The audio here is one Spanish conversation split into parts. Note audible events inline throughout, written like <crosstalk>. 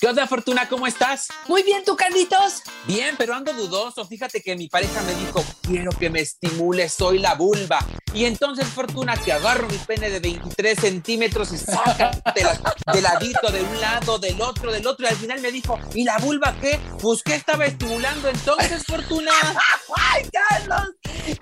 ¿Qué onda, Fortuna? ¿Cómo estás? Muy bien, ¿tú, Carlitos? Bien, pero ando dudoso. Fíjate que mi pareja me dijo, quiero que me estimule, soy la vulva. Y entonces, Fortuna, que agarro mi pene de 23 centímetros y sácatela de ladito, de un lado, del otro, del otro. Y al final me dijo, ¿y la vulva qué? Pues, ¿qué estaba estimulando entonces, Fortuna? <laughs> ¡Ay!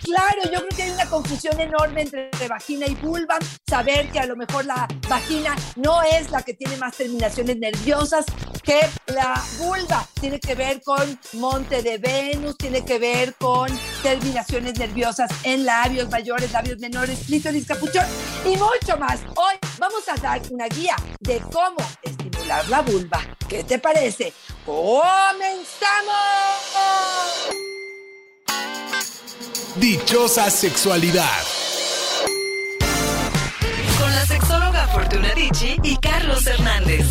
Claro, yo creo que hay una confusión enorme entre vagina y vulva. Saber que a lo mejor la vagina no es la que tiene más terminaciones nerviosas, que la vulva tiene que ver con monte de Venus, tiene que ver con terminaciones nerviosas en labios mayores, labios menores, clítoris, capuchón y mucho más. Hoy vamos a dar una guía de cómo estimular la vulva. ¿Qué te parece? ¡Comenzamos! Dichosa sexualidad. Con la sexóloga Fortuna Dicci y Carlos Hernández.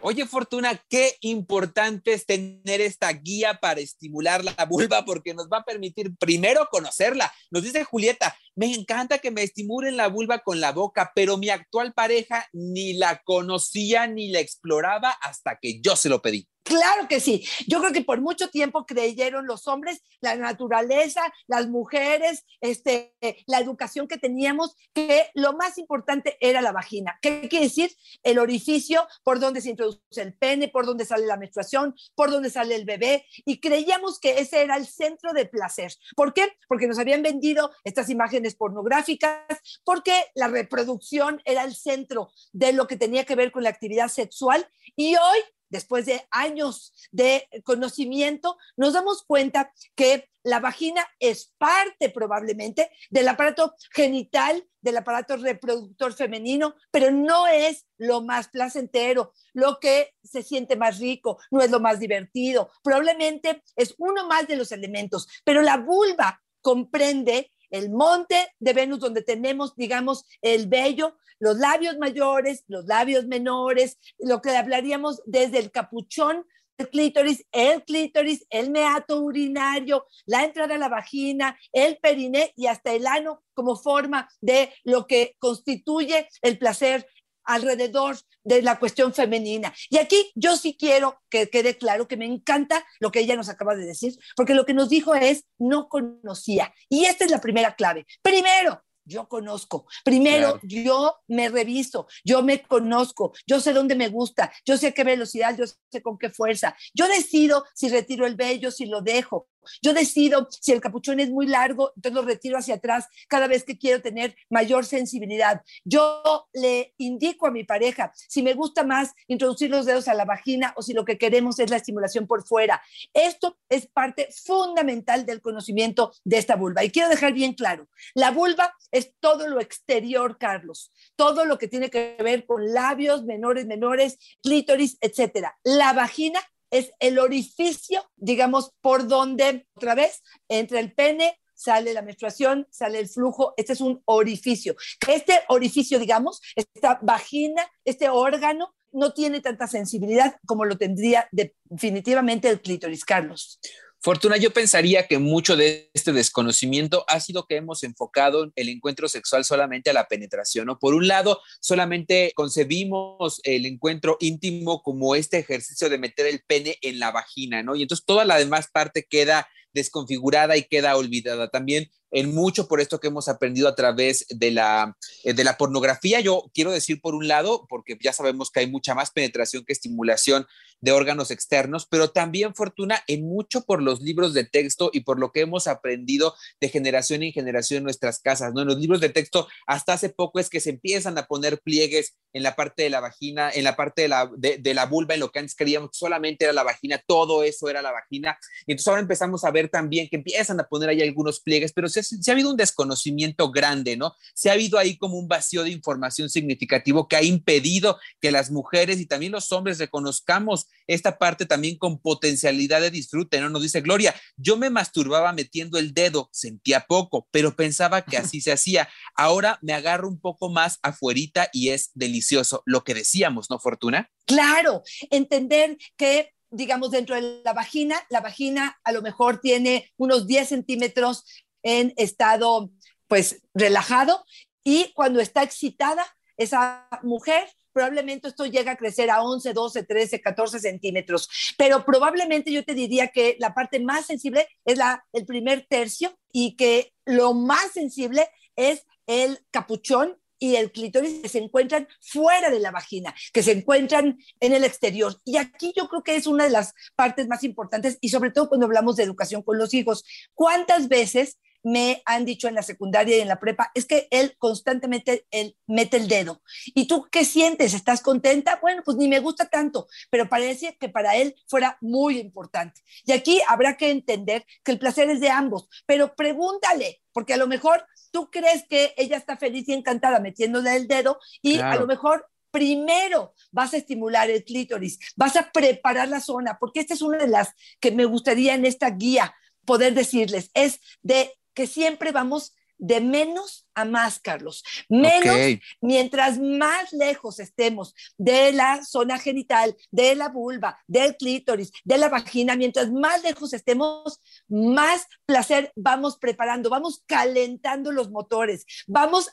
Oye, Fortuna, qué importante es tener esta guía para estimular la vulva porque nos va a permitir primero conocerla. Nos dice Julieta, me encanta que me estimulen la vulva con la boca, pero mi actual pareja ni la conocía ni la exploraba hasta que yo se lo pedí. Claro que sí. Yo creo que por mucho tiempo creyeron los hombres, la naturaleza, las mujeres, este, la educación que teníamos, que lo más importante era la vagina. ¿Qué quiere decir? El orificio por donde se introduce el pene, por donde sale la menstruación, por donde sale el bebé. Y creíamos que ese era el centro de placer. ¿Por qué? Porque nos habían vendido estas imágenes pornográficas, porque la reproducción era el centro de lo que tenía que ver con la actividad sexual. Y hoy después de años de conocimiento, nos damos cuenta que la vagina es parte probablemente del aparato genital, del aparato reproductor femenino, pero no es lo más placentero, lo que se siente más rico, no es lo más divertido, probablemente es uno más de los elementos, pero la vulva comprende el monte de Venus donde tenemos, digamos, el vello, los labios mayores, los labios menores, lo que hablaríamos desde el capuchón el clítoris, el clítoris, el meato urinario, la entrada a la vagina, el periné y hasta el ano como forma de lo que constituye el placer alrededor de la cuestión femenina. Y aquí yo sí quiero que quede claro que me encanta lo que ella nos acaba de decir, porque lo que nos dijo es no conocía. Y esta es la primera clave. Primero, yo conozco. Primero, yo me reviso, yo me conozco, yo sé dónde me gusta, yo sé a qué velocidad, yo sé con qué fuerza. Yo decido si retiro el vello, si lo dejo. Yo decido si el capuchón es muy largo, entonces lo retiro hacia atrás cada vez que quiero tener mayor sensibilidad. Yo le indico a mi pareja si me gusta más introducir los dedos a la vagina o si lo que queremos es la estimulación por fuera. Esto es parte fundamental del conocimiento de esta vulva. Y quiero dejar bien claro, la vulva es todo lo exterior, Carlos, todo lo que tiene que ver con labios menores, menores, clítoris, etcétera. La vagina es el orificio, digamos, por donde otra vez entra el pene, sale la menstruación, sale el flujo, este es un orificio. Este orificio, digamos, esta vagina, este órgano, no tiene tanta sensibilidad como lo tendría definitivamente el clítoris, Carlos. Fortuna, yo pensaría que mucho de este desconocimiento ha sido que hemos enfocado el encuentro sexual solamente a la penetración, ¿no? Por un lado, solamente concebimos el encuentro íntimo como este ejercicio de meter el pene en la vagina, ¿no? Y entonces toda la demás parte queda desconfigurada y queda olvidada. También en mucho por esto que hemos aprendido a través de la, eh, de la pornografía. Yo quiero decir por un lado, porque ya sabemos que hay mucha más penetración que estimulación de órganos externos, pero también fortuna en mucho por los libros de texto y por lo que hemos aprendido de generación en generación en nuestras casas, ¿no? En los libros de texto hasta hace poco es que se empiezan a poner pliegues en la parte de la vagina, en la parte de la, de, la vulva, en lo que antes creíamos que solamente era la vagina, todo eso era la vagina. Y entonces ahora empezamos a ver también que empiezan a poner ahí algunos pliegues, pero si se, ha habido un desconocimiento grande, ¿no? Se ha habido ahí como un vacío de información significativo que ha impedido que las mujeres y también los hombres reconozcamos esta parte también con potencialidad de disfrute, ¿no? Nos dice Gloria, yo me masturbaba metiendo el dedo, sentía poco, pero pensaba que así se hacía. Ahora me agarro un poco más afuerita y es delicioso. Lo que decíamos, ¿no, Fortuna? Claro, entender que digamos, dentro de la vagina, la vagina a lo mejor tiene unos 10 centímetros en estado, pues, relajado y cuando está excitada, esa mujer probablemente esto llega a crecer a 11, 12, 13, 14 centímetros, pero probablemente yo te diría que la parte más sensible es la, el primer tercio y que lo más sensible es el capuchón y el clítoris que se encuentran fuera de la vagina, que se encuentran en el exterior. Y aquí yo creo que es una de las partes más importantes y sobre todo cuando hablamos de educación con los hijos. ¿Cuántas veces me han dicho en la secundaria y en la prepa, es que él constantemente él mete el dedo. ¿Y tú qué sientes? ¿Estás contenta? Bueno, pues ni me gusta tanto, pero parece que para él fuera muy importante. Y aquí habrá que entender que el placer es de ambos, pero pregúntale, porque a lo mejor tú crees que ella está feliz y encantada metiéndole el dedo y a lo mejor primero vas a estimular el clítoris, vas a preparar la zona, porque esta es una de las que me gustaría en esta guía poder decirles, es de que siempre vamos de menos a más, Carlos. Menos, mientras más lejos estemos de la zona genital, de la vulva, del clítoris, de la vagina, mientras más lejos estemos, más placer vamos preparando, vamos calentando los motores, vamos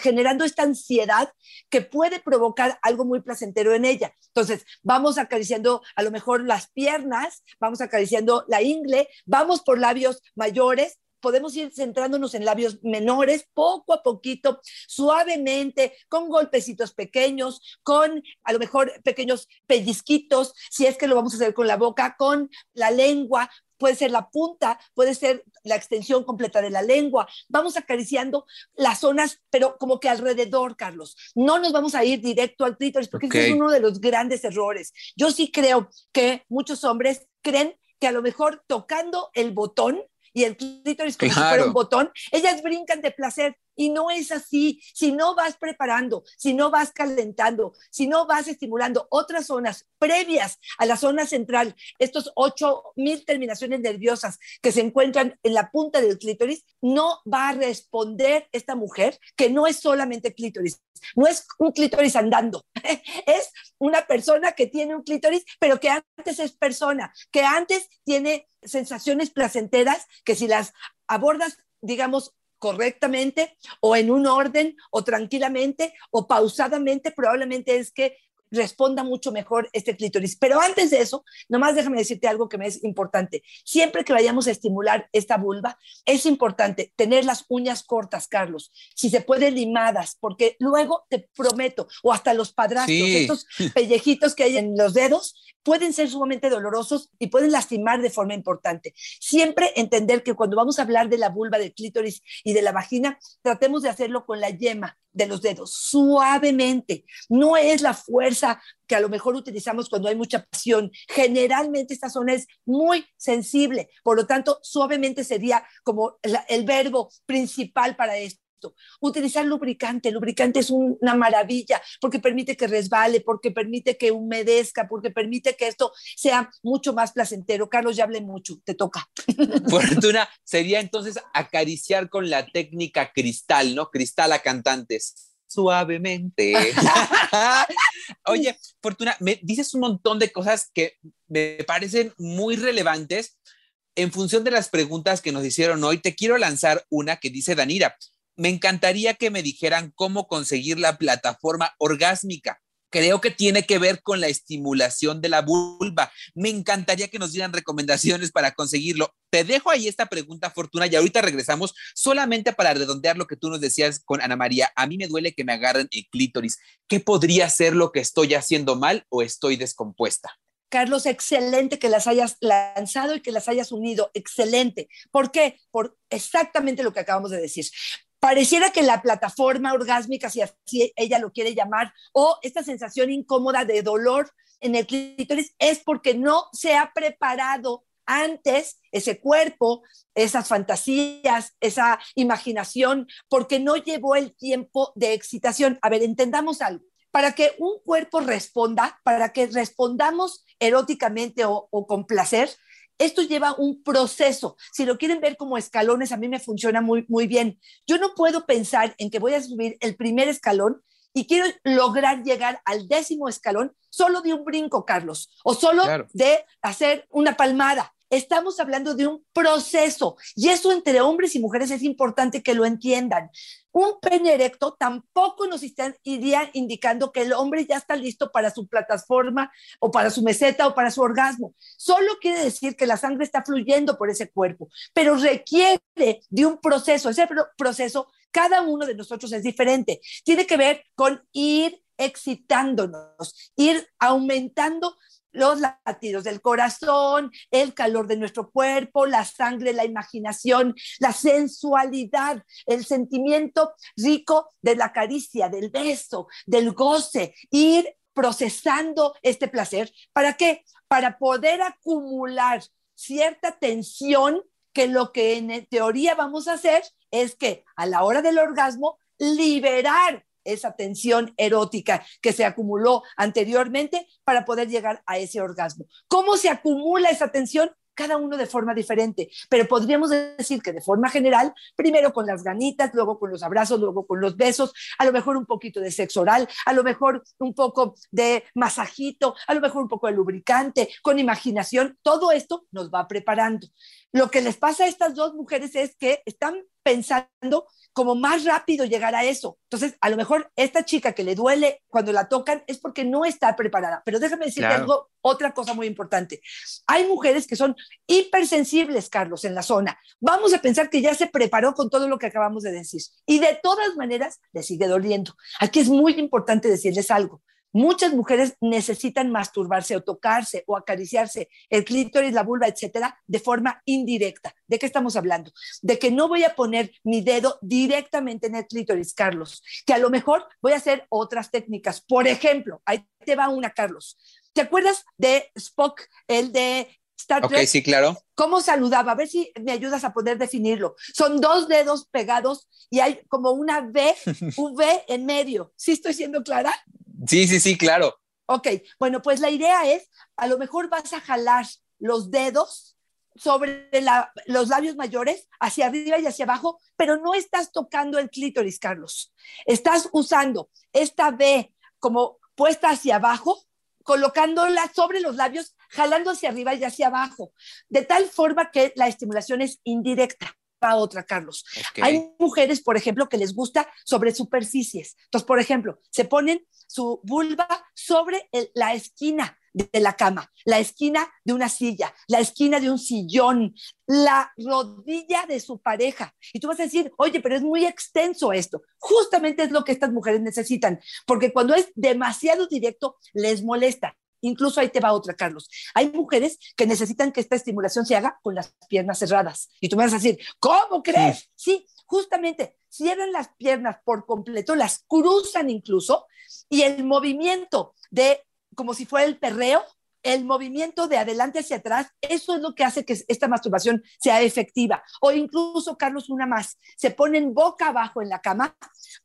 generando esta ansiedad que puede provocar algo muy placentero en ella. Entonces, vamos acariciando a lo mejor las piernas, vamos acariciando la ingle, vamos por labios mayores podemos ir centrándonos en labios menores, poco a poquito, suavemente, con golpecitos pequeños, con a lo mejor pequeños pellizquitos, si es que lo vamos a hacer con la boca, con la lengua, puede ser la punta, puede ser la extensión completa de la lengua. Vamos acariciando las zonas, pero como que alrededor, Carlos. No nos vamos a ir directo al clítoris, porque ese es uno de los grandes errores. Yo sí creo que muchos hombres creen que a lo mejor tocando el botón y el clítoris como si fuera un botón, ellas brincan de placer y no es así. Si no vas preparando, si no vas calentando, si no vas estimulando otras zonas previas a la zona central, estos ocho mil terminaciones nerviosas que se encuentran en la punta del clítoris, no va a responder esta mujer que no es solamente clítoris, no es un clítoris andando, <laughs> es una persona que tiene un clítoris, pero que antes es persona, que antes tiene sensaciones placenteras que si las abordas, digamos, correctamente o en un orden o tranquilamente o pausadamente, probablemente es que responda mucho mejor este clítoris. Pero antes de eso, nomás déjame decirte algo que me es importante. Siempre que vayamos a estimular esta vulva, es importante tener las uñas cortas, Carlos. Si se puede, limadas, porque luego te prometo, o hasta los padrastros, estos <laughs> pellejitos que hay en los dedos, pueden ser sumamente dolorosos y pueden lastimar de forma importante. Siempre entender que cuando vamos a hablar de la vulva, del clítoris y de la vagina, tratemos de hacerlo con la yema de los dedos, suavemente. No es la fuerza que a lo mejor utilizamos cuando hay mucha pasión. Generalmente esta zona es muy sensible, por lo tanto, suavemente sería como el verbo principal para esto. Utilizar lubricante. lubricante es una maravilla porque permite que resbale, porque permite que humedezca, porque permite que esto sea mucho más placentero. Carlos, ya hablé mucho, te toca. <laughs> Fortuna, sería entonces acariciar con la técnica cristal, ¿no? Cristal a cantantes suavemente. <laughs> Oye, Fortuna, me dices un montón de cosas que me parecen muy relevantes. En función de las preguntas que nos hicieron hoy, te quiero lanzar una que dice Danira me encantaría que me dijeran cómo conseguir la plataforma orgásmica. Creo que tiene que ver con la estimulación de la vulva. Me encantaría que nos dieran recomendaciones para conseguirlo. Te dejo ahí esta pregunta, Fortuna, y ahorita regresamos solamente para redondear lo que tú nos decías con Ana María. A mí me duele que me agarren el clítoris. ¿Qué podría ser lo que estoy haciendo mal o estoy descompuesta? Carlos, excelente que las hayas lanzado y que las hayas unido. Excelente. ¿Por qué? Por exactamente lo que acabamos de decir pareciera que la plataforma orgásmica, si así ella lo quiere llamar, o esta sensación incómoda de dolor en el clítoris es porque no se ha preparado antes ese cuerpo, esas fantasías, esa imaginación, porque no llevó el tiempo de excitación. A ver, entendamos algo. Para que un cuerpo responda, para que respondamos eróticamente o, o con placer, esto lleva un proceso. Si lo quieren ver como escalones, a mí me funciona muy, muy bien. Yo no puedo pensar en que voy a subir el primer escalón y quiero lograr llegar al décimo escalón solo de un brinco, Carlos, o solo de hacer una palmada. Estamos hablando de un proceso y eso entre hombres y mujeres es importante que lo entiendan. Un pene erecto tampoco nos iría indicando que el hombre ya está listo para su plataforma o para su meseta o para su orgasmo. Solo quiere decir que la sangre está fluyendo por ese cuerpo, pero requiere de un proceso. Ese proceso, cada uno de nosotros es diferente. Tiene que ver con ir excitándonos, ir aumentando los latidos del corazón, el calor de nuestro cuerpo, la sangre, la imaginación, la sensualidad, el sentimiento rico de la caricia, del beso, del goce, ir procesando este placer. ¿Para qué? Para poder acumular cierta tensión que lo que en teoría vamos a hacer es que a la hora del orgasmo liberar esa tensión erótica que se acumuló anteriormente para poder llegar a ese orgasmo. ¿Cómo se acumula esa tensión? cada uno de forma diferente, pero podríamos decir que de forma general, primero con las ganitas, luego con los abrazos, luego con los besos, a lo mejor un poquito de sexo oral, a lo mejor un poco de masajito, a lo mejor un poco de lubricante, con imaginación, todo esto nos va preparando. Lo que les pasa a estas dos mujeres es que están pensando como más rápido llegar a eso. Entonces, a lo mejor esta chica que le duele cuando la tocan es porque no está preparada. Pero déjame decirte algo, otra cosa muy importante. Hay mujeres que son hipersensibles, Carlos, en la zona. Vamos a pensar que ya se preparó con todo lo que acabamos de decir. Y de todas maneras, le sigue doliendo. Aquí es muy importante decirles algo. Muchas mujeres necesitan masturbarse o tocarse o acariciarse el clítoris, la vulva, etcétera, de forma indirecta. ¿De qué estamos hablando? De que no voy a poner mi dedo directamente en el clítoris, Carlos, que a lo mejor voy a hacer otras técnicas. Por ejemplo, ahí te va una, Carlos. ¿Te acuerdas de Spock, el de Star Trek? Ok, sí, claro. ¿Cómo saludaba? A ver si me ayudas a poder definirlo. Son dos dedos pegados y hay como una V, V <laughs> en medio. ¿Sí estoy siendo clara? Sí, sí, sí, claro. Ok, bueno, pues la idea es, a lo mejor vas a jalar los dedos sobre los labios mayores, hacia arriba y hacia abajo, pero no estás tocando el clítoris, Carlos. Estás usando esta B como puesta hacia abajo, colocándola sobre los labios, jalando hacia arriba y hacia abajo, de tal forma que la estimulación es indirecta a otra, Carlos. Hay mujeres, por ejemplo, que les gusta sobre superficies. Entonces, por ejemplo, se ponen su vulva sobre la esquina de la cama, la esquina de una silla, la esquina de un sillón, la rodilla de su pareja. Y tú vas a decir, oye, pero es muy extenso esto. Justamente es lo que estas mujeres necesitan, porque cuando es demasiado directo, les molesta. Incluso ahí te va otra, Carlos. Hay mujeres que necesitan que esta estimulación se haga con las piernas cerradas. Y tú me vas a decir, ¿cómo crees? Sí, justamente cierran las piernas por completo, las cruzan incluso, y el movimiento de, como si fuera el perreo, el movimiento de adelante hacia atrás, eso es lo que hace que esta masturbación sea efectiva. O incluso, Carlos, una más, se ponen boca abajo en la cama,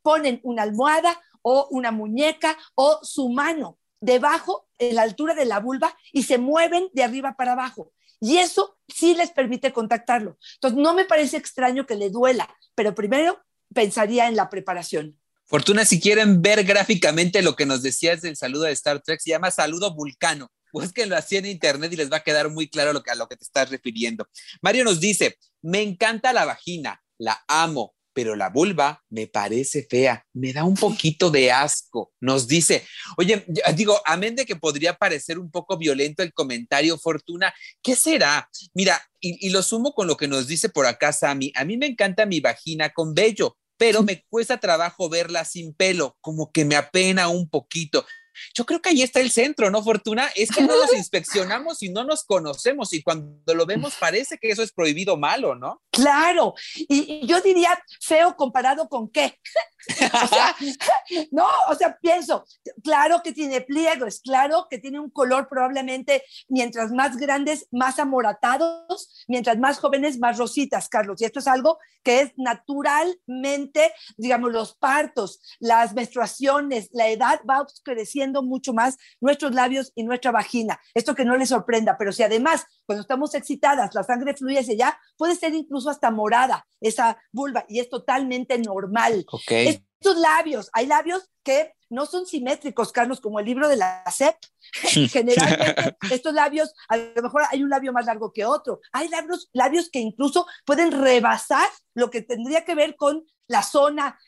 ponen una almohada o una muñeca o su mano debajo, en la altura de la vulva, y se mueven de arriba para abajo. Y eso sí les permite contactarlo. Entonces, no me parece extraño que le duela, pero primero pensaría en la preparación. Fortuna, si quieren ver gráficamente lo que nos decías del saludo de Star Trek, se llama saludo vulcano. Búsquenlo así en internet y les va a quedar muy claro lo que, a lo que te estás refiriendo. Mario nos dice, me encanta la vagina, la amo, pero la vulva me parece fea, me da un poquito de asco. Nos dice, oye, digo, amén de que podría parecer un poco violento el comentario, Fortuna, ¿qué será? Mira, y, y lo sumo con lo que nos dice por acá Sammy, a mí me encanta mi vagina con vello, pero me cuesta trabajo verla sin pelo, como que me apena un poquito. Yo creo que ahí está el centro, ¿no, Fortuna? Es que no nos <laughs> inspeccionamos y no nos conocemos y cuando lo vemos parece que eso es prohibido malo, ¿no? Claro, y, y yo diría feo comparado con qué. <laughs> no, o sea, pienso, claro que tiene pliegos, claro que tiene un color probablemente mientras más grandes, más amoratados, mientras más jóvenes, más rositas, Carlos. Y esto es algo que es naturalmente, digamos, los partos, las menstruaciones, la edad va creciendo mucho más nuestros labios y nuestra vagina. Esto que no les sorprenda, pero si además cuando estamos excitadas la sangre fluye hacia allá, puede ser incluso hasta morada esa vulva y es totalmente normal. Estos labios, hay labios que no son simétricos, Carlos, como el libro de la SEP. <laughs> Generalmente <laughs> estos labios, a lo mejor hay un labio más largo que otro. Hay labios, labios que incluso pueden rebasar lo que tendría que ver con la zona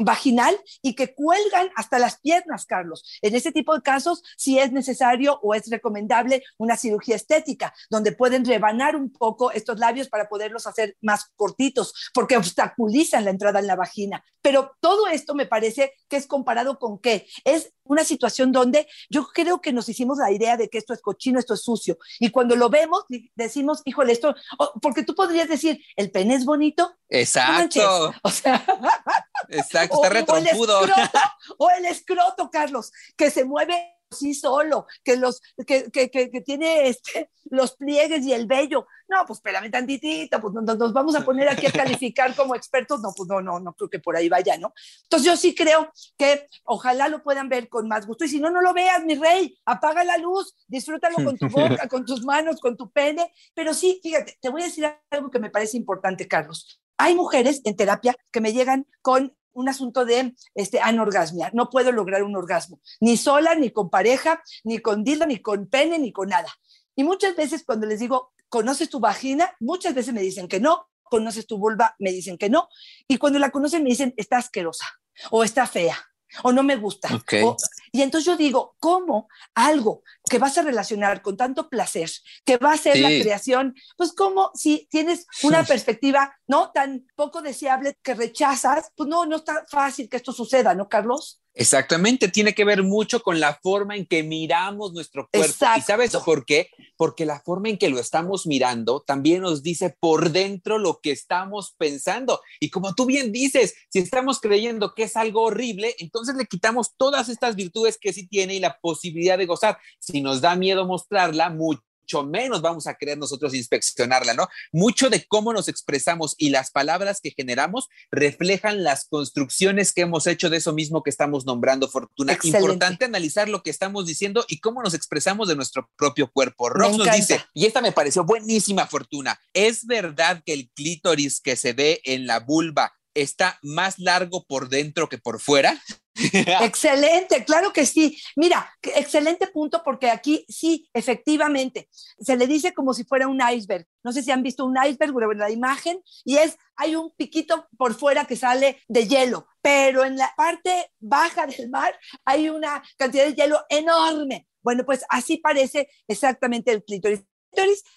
vaginal y que cuelgan hasta las piernas, Carlos. En ese tipo de casos, sí es necesario o es recomendable una cirugía estética, donde pueden rebanar un poco estos labios para poderlos hacer más cortitos, porque obstaculizan la entrada en la vagina. Pero todo esto me parece que es comparado con qué? Es una situación donde yo creo que nos hicimos la idea de que esto es cochino, esto es sucio. Y cuando lo vemos, decimos, híjole, esto, oh, porque tú podrías decir, el pene es bonito. Exacto. O sea, <laughs> Exacto, está retrompudo. O el, escroto, o el escroto, Carlos, que se mueve sí solo, que, los, que, que, que, que tiene este, los pliegues y el vello. No, pues espérame tantitito, pues nos, nos, vamos a poner aquí a calificar como expertos. No, pues no, no, no creo que por ahí vaya, ¿no? Entonces yo sí creo que ojalá lo puedan ver con más gusto. Y si no, no lo veas, mi rey, apaga la luz, disfrútalo con tu boca, con tus manos, con tu pene. Pero sí, fíjate, te voy a decir algo que me parece importante, Carlos. Hay mujeres en terapia que me llegan con un asunto de este, anorgasmia. No puedo lograr un orgasmo, ni sola, ni con pareja, ni con dildo, ni con pene, ni con nada. Y muchas veces cuando les digo, ¿conoces tu vagina? Muchas veces me dicen que no. ¿Conoces tu vulva? Me dicen que no. Y cuando la conocen me dicen, está asquerosa o está fea o no me gusta. Okay. O, y entonces yo digo, ¿cómo algo que vas a relacionar con tanto placer, que va a ser Sí. la creación, pues como si tienes una <laughs> perspectiva no tan poco deseable que rechazas, pues no, no está fácil que esto suceda, ¿no, Carlos? Exactamente, tiene que ver mucho con la forma en que miramos nuestro cuerpo. Exacto. ¿Y sabes por qué? Porque la forma en que lo estamos mirando también nos dice por dentro lo que estamos pensando. Y como tú bien dices, si estamos creyendo que es algo horrible, entonces le quitamos todas estas virtudes que sí tiene y la posibilidad de gozar. Si nos da miedo mostrarla, mucho menos vamos a querer nosotros inspeccionarla, ¿no? Mucho de cómo nos expresamos y las palabras que generamos reflejan las construcciones que hemos hecho de eso mismo que estamos nombrando, Fortuna. Excelente. Importante analizar lo que estamos diciendo y cómo nos expresamos de nuestro propio cuerpo. Rox nos dice, y esta me pareció buenísima, Fortuna, ¿es verdad que el clítoris que se ve en la vulva está más largo por dentro que por fuera? <laughs> Excelente, claro que sí. Mira, excelente punto porque aquí sí, efectivamente, se le dice como si fuera un iceberg. No sé si han visto un iceberg o la imagen y es, hay un piquito por fuera que sale de hielo, pero en la parte baja del mar hay una cantidad de hielo enorme. Bueno, pues así parece exactamente. El clítoris,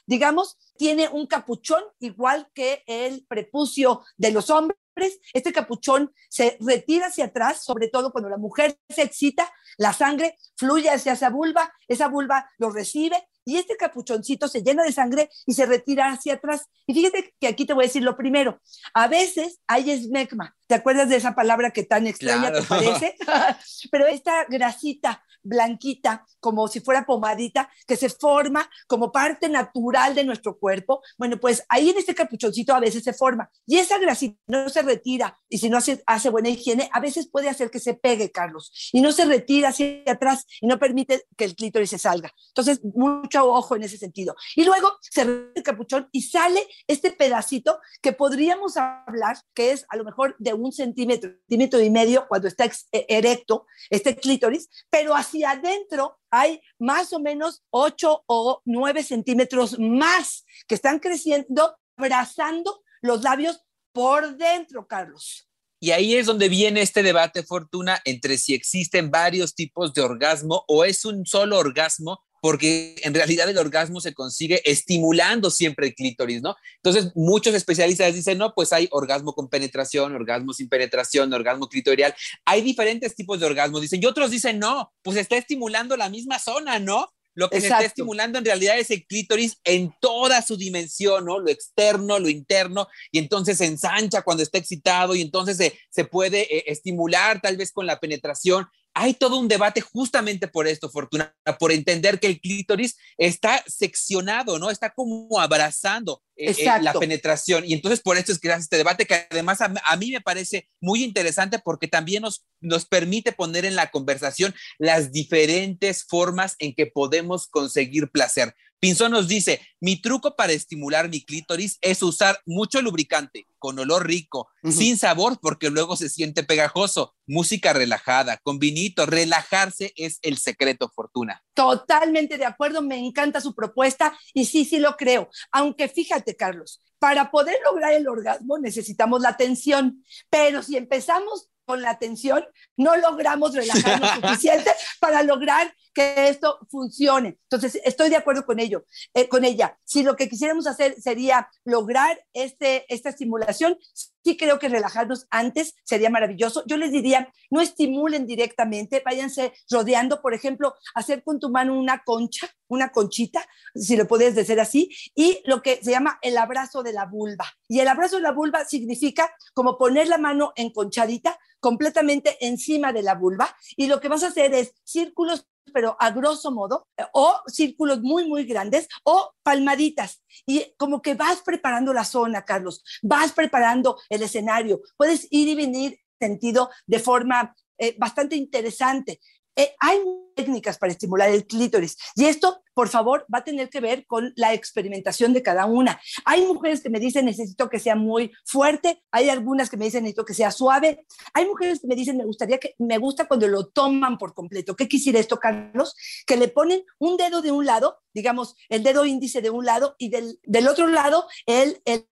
digamos, tiene un capuchón igual que el prepucio de los hombres. Este capuchón se retira hacia atrás, sobre todo cuando la mujer se excita, la sangre fluye hacia esa vulva, esa vulva lo recibe y este capuchoncito se llena de sangre y se retira hacia atrás. Y fíjate que aquí te voy a decir lo primero, a veces hay esmegma, ¿te acuerdas de esa palabra que tan extraña Claro. te parece? <laughs> Pero esta grasita blanquita, como si fuera pomadita, que se forma como parte natural de nuestro cuerpo, bueno, pues ahí en este capuchoncito a veces se forma y esa grasita no se retira y si no hace, hace buena higiene, a veces puede hacer que se pegue, Carlos, y no se retira hacia atrás y no permite que el clítoris se salga. Entonces, mucho ojo en ese sentido. Y luego se retira el capuchón y sale este pedacito que podríamos hablar que es a lo mejor de un centímetro, centímetro y medio cuando está e- erecto, este clítoris, pero hacia adentro hay más o menos 8 o 9 centímetros más que están creciendo, abrazando los labios por dentro, Carlos. Y ahí es donde viene este debate, Fortuna, entre si existen varios tipos de orgasmo o es un solo orgasmo porque en realidad el orgasmo se consigue estimulando siempre el clítoris, ¿no? Entonces, muchos especialistas dicen, no, pues hay orgasmo con penetración, orgasmo sin penetración, orgasmo clitorial. Hay diferentes tipos de orgasmo, dicen, y otros dicen, no, pues está estimulando la misma zona, ¿no? Lo que se está estimulando en realidad es el clítoris en toda su dimensión, ¿no? Lo externo, lo interno, y entonces se ensancha cuando está excitado y entonces se, se puede eh, estimular tal vez con la penetración hay todo un debate justamente por esto, Fortuna, por entender que el clítoris está seccionado, ¿no? Está como abrazando eh, eh, la penetración. Y entonces por esto es que hace este debate que además a, a, mí me parece muy interesante porque también nos, nos permite poner en la conversación las diferentes formas en que podemos conseguir placer. Pinzón nos dice, mi truco para estimular mi clítoris es usar mucho lubricante, con olor rico, sin sabor porque luego se siente pegajoso, música relajada, con vinito, relajarse es el secreto, Fortuna. Totalmente de acuerdo, me encanta su propuesta y sí, sí lo creo. Aunque fíjate, Carlos, para poder lograr el orgasmo necesitamos la tensión, pero si empezamos con la atención, no logramos relajarnos <laughs> suficiente para lograr que esto funcione. Entonces, estoy de acuerdo con ello, eh, con ella. Si lo que quisiéramos hacer sería lograr este, esta estimulación, sí creo que relajarnos antes sería maravilloso. Yo les diría, no estimulen directamente, váyanse rodeando, por ejemplo, hacer con tu mano una concha, una conchita, si lo puedes decir así, y lo que se llama el abrazo de la vulva. Y el abrazo de la vulva significa como poner la mano enconchadita completamente encima de la vulva y lo que vas a hacer es círculos pero a grosso modo, o círculos muy, muy grandes, o palmaditas. Y como que vas preparando la zona, Carlos, vas preparando el escenario, puedes ir y venir sentido de forma eh, bastante interesante. Eh, hay técnicas para estimular el clítoris y esto, por favor, va a tener que ver con la experimentación de cada una. Hay mujeres que me dicen necesito que sea muy fuerte, hay algunas que me dicen necesito que sea suave, hay mujeres que me dicen me gustaría que me gusta cuando lo toman por completo. ¿Qué quisiera esto, Carlos? Que le ponen un dedo de un lado, digamos, el dedo índice de un lado y del, del otro lado el, el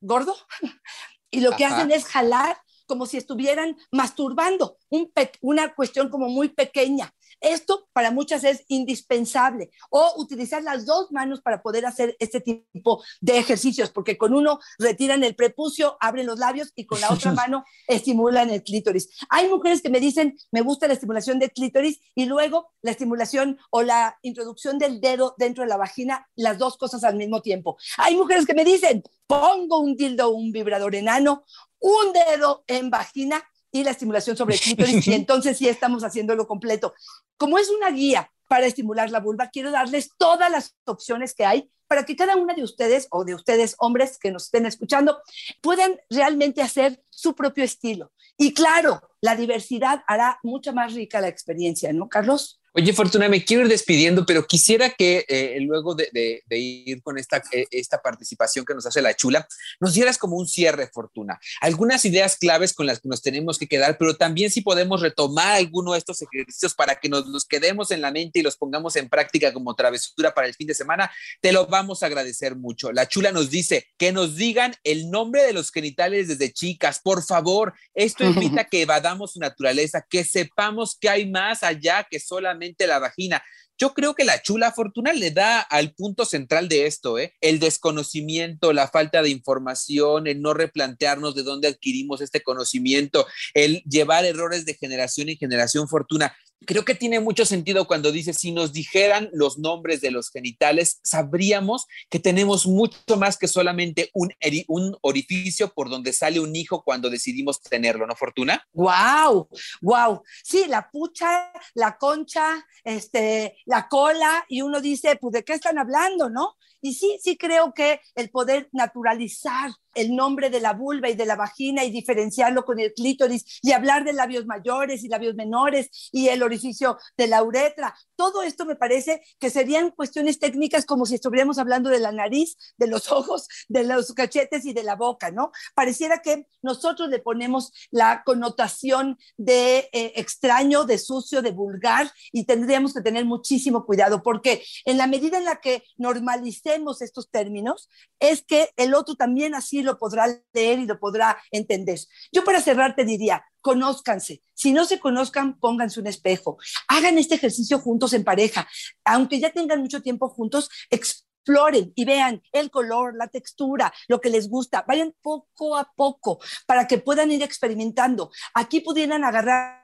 gordo. <laughs> Y lo que hacen es jalar como si estuvieran masturbando, un una cuestión como muy pequeña. Esto para muchas es indispensable. O utilizar las dos manos para poder hacer este tipo de ejercicios, porque con uno retiran el prepucio, abren los labios y con la otra <laughs> mano estimulan el clítoris. Hay mujeres que me dicen, me gusta la estimulación del clítoris y luego la estimulación o la introducción del dedo dentro de la vagina, las dos cosas al mismo tiempo. Hay mujeres que me dicen, pongo un dildo, un vibrador enano, un dedo en vagina y la estimulación sobre el clítoris y <laughs> entonces sí estamos haciéndolo completo. Como es una guía para estimular la vulva, quiero darles todas las opciones que hay para que cada una de ustedes o de ustedes hombres que nos estén escuchando puedan realmente hacer su propio estilo. Y claro, la diversidad hará mucha más rica la experiencia, ¿no, Carlos? Oye, Fortuna, me quiero ir despidiendo, pero quisiera que eh, luego de, ir con esta, eh, esta participación que nos hace la chula, nos dieras como un cierre, Fortuna. Algunas ideas claves con las que nos tenemos que quedar, pero también si podemos retomar alguno de estos ejercicios para que nos los quedemos en la mente y los pongamos en práctica como travesura para el fin de semana, te lo vamos a agradecer mucho. La chula nos dice que nos digan el nombre de los genitales desde chicas, por favor. Esto <laughs> invita a que evadamos su naturaleza, que sepamos que hay más allá que solamente la vagina. Yo creo que la chula fortuna le da al punto central de esto, ¿eh? el desconocimiento, la falta de información, el no replantearnos de dónde adquirimos este conocimiento, el llevar errores de generación en generación fortuna creo que tiene mucho sentido cuando dice, si nos dijeran los nombres de los genitales, sabríamos que tenemos mucho más que solamente un, un orificio por donde sale un hijo cuando decidimos tenerlo, ¿no, Fortuna? ¡Wow! ¡Wow! Sí, la pucha, la concha, este, la cola, y uno dice, pues, ¿de qué están hablando, no? Y sí, sí creo que el poder naturalizar el nombre de la vulva y de la vagina y diferenciarlo con el clítoris y hablar de labios mayores y labios menores y el orificio de la uretra. Todo esto me parece que serían cuestiones técnicas como si estuviéramos hablando de la nariz, de los <laughs> ojos, de los cachetes y de la boca, ¿no? Pareciera que nosotros le ponemos la connotación de eh, extraño, de sucio, de vulgar y tendríamos que tener muchísimo cuidado porque en la medida en la que normalicemos estos términos, es que el otro también así lo podrá leer y lo podrá entender. Yo para cerrar te diría, conózcanse. Si no se conozcan, pónganse un espejo. Hagan este ejercicio juntos en pareja. Aunque ya tengan mucho tiempo juntos, exploren y vean el color, la textura, lo que les gusta. Vayan poco a poco para que puedan ir experimentando. Aquí pudieran agarrar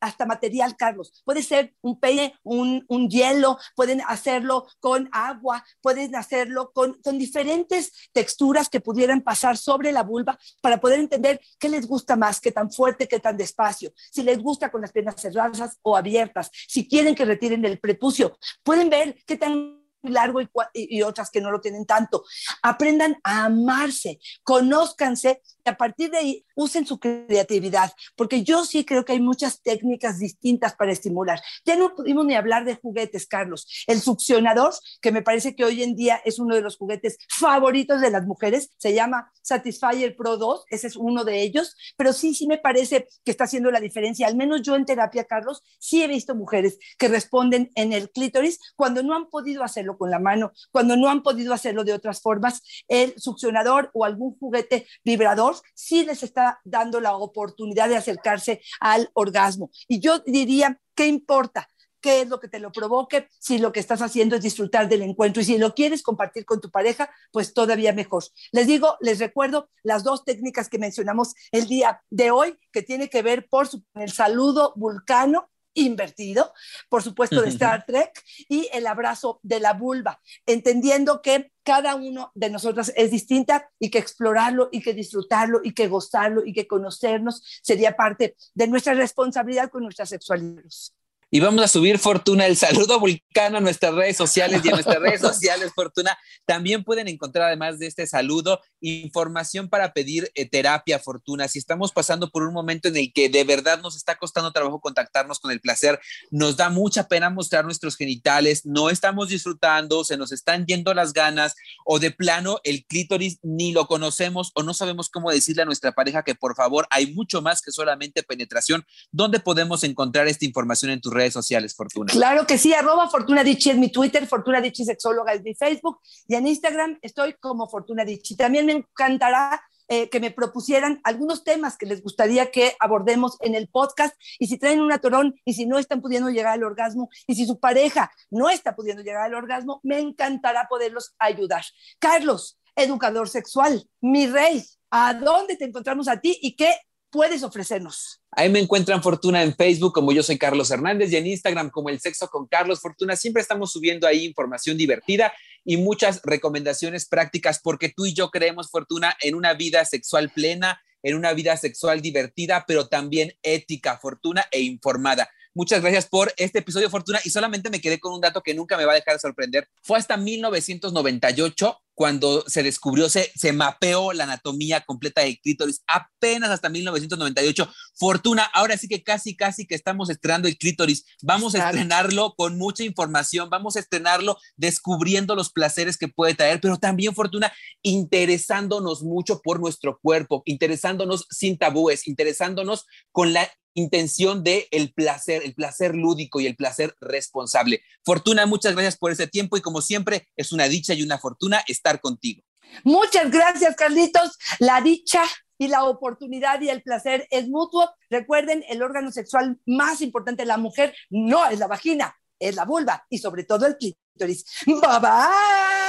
hasta material, Carlos. Puede ser un peine, un, un, hielo, pueden hacerlo con agua, pueden hacerlo con, con diferentes texturas que pudieran pasar sobre la vulva para poder entender qué les gusta más, qué tan fuerte, qué tan despacio, si les gusta con las piernas cerradas o abiertas, si quieren que retiren el prepucio, pueden ver qué tan largo y, y, otras que no lo tienen tanto. Aprendan a amarse, conózcanse y a partir de ahí usen su creatividad, porque yo sí creo que hay muchas técnicas distintas para estimular. Ya no pudimos ni hablar de juguetes, Carlos. El succionador, que me parece que hoy en día es uno de los juguetes favoritos de las mujeres, se llama Satisfyer Pro 2, ese es uno de ellos, pero sí, sí me parece que está haciendo la diferencia. Al menos yo en terapia, Carlos, sí he visto mujeres que responden en el clítoris cuando no han podido hacerlo con la mano, cuando no han podido hacerlo de otras formas, el succionador o algún juguete vibrador sí les está dando la oportunidad de acercarse al orgasmo. Y yo diría, ¿qué importa? qué es lo que te lo provoque, si lo que estás haciendo es disfrutar del encuentro y si lo quieres compartir con tu pareja, pues todavía mejor. Les digo, les recuerdo las dos técnicas que mencionamos el día de hoy, que tiene que ver por el saludo vulcano invertido, por supuesto, de Star Trek, y el abrazo de la vulva, entendiendo que cada uno de nosotras es distinta y que explorarlo y que disfrutarlo y que gozarlo y que conocernos sería parte de nuestra responsabilidad con nuestras sexualidades y vamos a subir Fortuna el saludo vulcano a nuestras redes sociales y en nuestras redes <laughs> sociales Fortuna también pueden encontrar además de este saludo información para pedir eh, terapia Fortuna. Si estamos pasando por un momento en el que de verdad nos está costando trabajo contactarnos con el placer, nos da mucha pena mostrar nuestros genitales, no estamos disfrutando, se nos están yendo las ganas o de plano el clítoris ni lo conocemos o no sabemos cómo decirle a nuestra pareja que por favor hay mucho más que solamente penetración, ¿dónde podemos encontrar esta información en tus redes redes sociales, Fortuna. Claro que sí, arroba Fortuna Dichi es mi Twitter, Fortuna Dichi Sexóloga es mi Facebook y en Instagram estoy como Fortuna Dichi. También me encantará eh, que me propusieran algunos temas que les gustaría que abordemos en el podcast y si traen un atorón y si no están pudiendo llegar al orgasmo y si su pareja no está pudiendo llegar al orgasmo, me encantará poderlos ayudar. Carlos, educador sexual, mi rey, ¿a dónde te encontramos a ti y qué puedes ofrecernos? Ahí me encuentran Fortuna en Facebook como yo soy Carlos Hernández y en Instagram como el sexo con Carlos Fortuna. Siempre estamos subiendo ahí información divertida y muchas recomendaciones prácticas porque tú y yo creemos Fortuna en una vida sexual plena, en una vida sexual divertida, pero también ética, Fortuna e informada. Muchas gracias por este episodio, Fortuna. Y solamente me quedé con un dato que nunca me va a dejar de sorprender. Fue hasta 1998 cuando se descubrió, se, se mapeó la anatomía completa del clítoris, apenas hasta 1998. Fortuna, ahora sí que casi, casi que estamos estrenando el clítoris. Vamos a estrenarlo con mucha información, vamos a estrenarlo descubriendo los placeres que puede traer, pero también, Fortuna, interesándonos mucho por nuestro cuerpo, interesándonos sin tabúes, interesándonos con la intención de el placer, el placer lúdico y el placer responsable. Fortuna, muchas gracias por ese tiempo y como siempre es una dicha y una fortuna contigo. Muchas gracias, Carlitos. La dicha y la oportunidad y el placer es mutuo. Recuerden, el órgano sexual más importante de la mujer no es la vagina, es la vulva y sobre todo el clítoris. Bye bye.